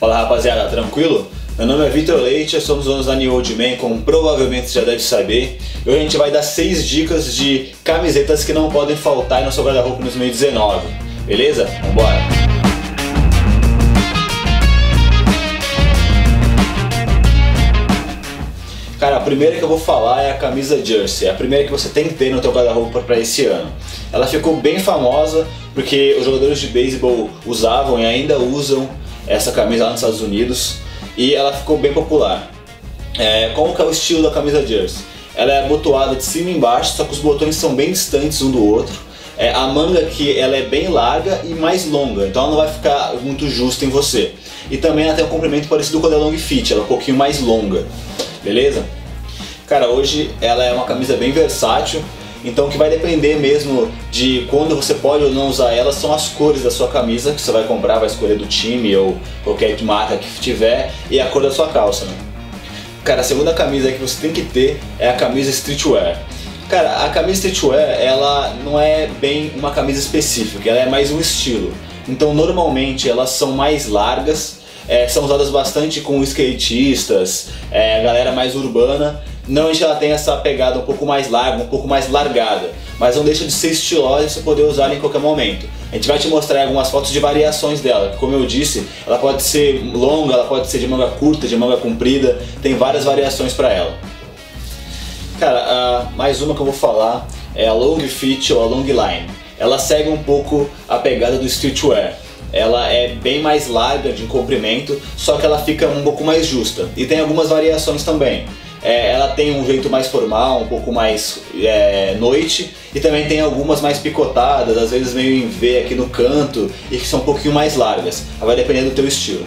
Fala rapaziada, tranquilo? Meu nome é Vitor Leite, somos donos da New Old Man, como provavelmente você já deve saber. E hoje a gente vai dar 6 dicas de camisetas que não podem faltar no seu guarda-roupa em 2019. Beleza? Vambora! Cara, a primeira que eu vou falar é a camisa jersey, a primeira que você tem que ter no teu guarda-roupa para esse ano. Ela ficou bem famosa porque os jogadores de beisebol usavam e ainda usam essa camisa lá nos Estados Unidos e ela ficou bem popular. É, como que é o estilo da camisa jersey? Ela é abotoada de cima e embaixo, só que os botões são bem distantes um do outro. É, a manga aqui ela é bem larga e mais longa, então ela não vai ficar muito justa em você. E também ela tem um comprimento parecido com a da Long Fit, ela é um pouquinho mais longa, beleza? Cara, hoje ela é uma camisa bem versátil, então o que vai depender mesmo de quando você pode ou não usar ela são as cores da sua camisa que você vai comprar, vai escolher do time ou qualquer marca que tiver e a cor da sua calça. Né? Cara, a segunda camisa que você tem que ter é a camisa streetwear. Cara, a camisa streetwear ela não é bem uma camisa específica, ela é mais um estilo. Então normalmente elas são mais largas, é, são usadas bastante com skatistas, é, galera mais urbana Normalmente ela tem essa pegada um pouco mais larga, um pouco mais largada, mas não deixa de ser estilosa e você poder usar em qualquer momento. A gente vai te mostrar algumas fotos de variações dela. Como eu disse, ela pode ser longa, ela pode ser de manga curta, de manga comprida, tem várias variações para ela. Cara, mais uma que eu vou falar é a Long Fit ou a Long Line. Ela segue um pouco a pegada do streetwear ela é bem mais larga de comprimento, só que ela fica um pouco mais justa. E tem algumas variações também. É, ela tem um jeito mais formal, um pouco mais é, noite, e também tem algumas mais picotadas, às vezes meio em V aqui no canto, e que são um pouquinho mais largas. Vai depender do teu estilo.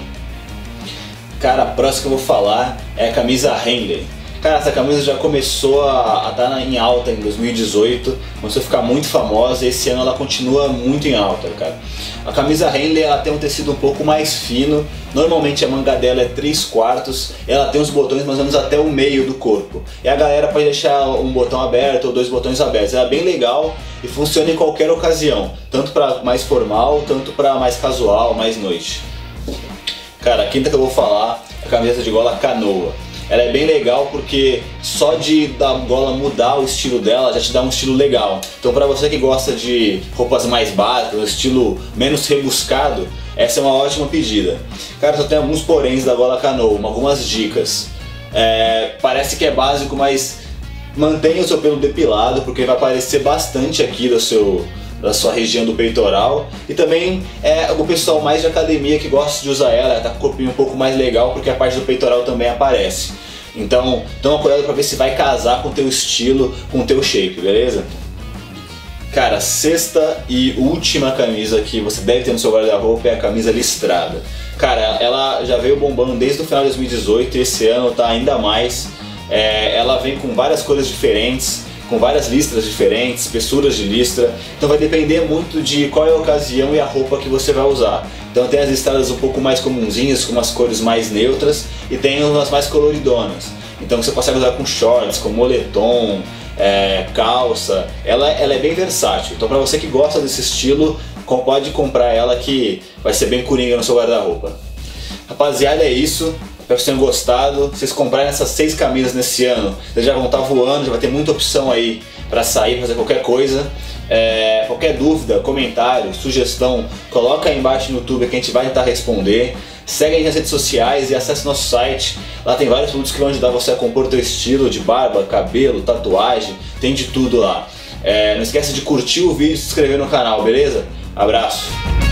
Cara, a próxima que eu vou falar é a camisa Henley. Cara, essa camisa já começou a estar tá em alta em 2018, começou a ficar muito famosa e esse ano ela continua muito em alta, cara. A camisa Henley ela tem um tecido um pouco mais fino, normalmente a manga dela é 3 quartos, ela tem os botões mais ou menos até o meio do corpo. E a galera pode deixar um botão aberto ou dois botões abertos. Ela é bem legal e funciona em qualquer ocasião, tanto para mais formal, tanto para mais casual, mais noite. Cara, a quinta que eu vou falar é a camisa de gola canoa. Ela é bem legal porque só de da gola mudar o estilo dela já te dá um estilo legal. Então para você que gosta de roupas mais básicas, estilo menos rebuscado, essa é uma ótima pedida. Cara, só tem alguns poréns da gola canoa, algumas dicas. É, parece que é básico, mas mantenha o seu pelo depilado porque vai aparecer bastante aqui do seu da sua região do peitoral e também é o pessoal mais de academia que gosta de usar ela, tá com o corpinho um pouco mais legal porque a parte do peitoral também aparece. Então, toma cuidado para ver se vai casar com o teu estilo, com o teu shape, beleza? Cara, sexta e última camisa que você deve ter no seu guarda-roupa é a camisa listrada. Cara, ela já veio bombando desde o final de 2018 e esse ano tá ainda mais. É, ela vem com várias cores diferentes, com várias listras diferentes, espessuras de listra. Então vai depender muito de qual é a ocasião e a roupa que você vai usar. Então tem as listradas um pouco mais comunzinhas, com umas cores mais neutras, e tem umas mais coloridonas. Então você consegue usar com shorts, com moletom, é, calça. Ela, ela é bem versátil. Então para você que gosta desse estilo, pode comprar ela que vai ser bem coringa no seu guarda-roupa. Rapaziada, é isso. Espero que tenham gostado. Vocês comprarem essas seis camisas nesse ano, vocês já vão estar voando, já vai ter muita opção aí para sair, fazer qualquer coisa. É, qualquer dúvida, comentário, sugestão, coloca aí embaixo no YouTube que a gente vai tentar responder. Segue aí nas redes sociais e acesse nosso site. Lá tem vários produtos que vão ajudar você a compor teu estilo de barba, cabelo, tatuagem, tem de tudo lá. É, não esquece de curtir o vídeo e se inscrever no canal, beleza? Abraço!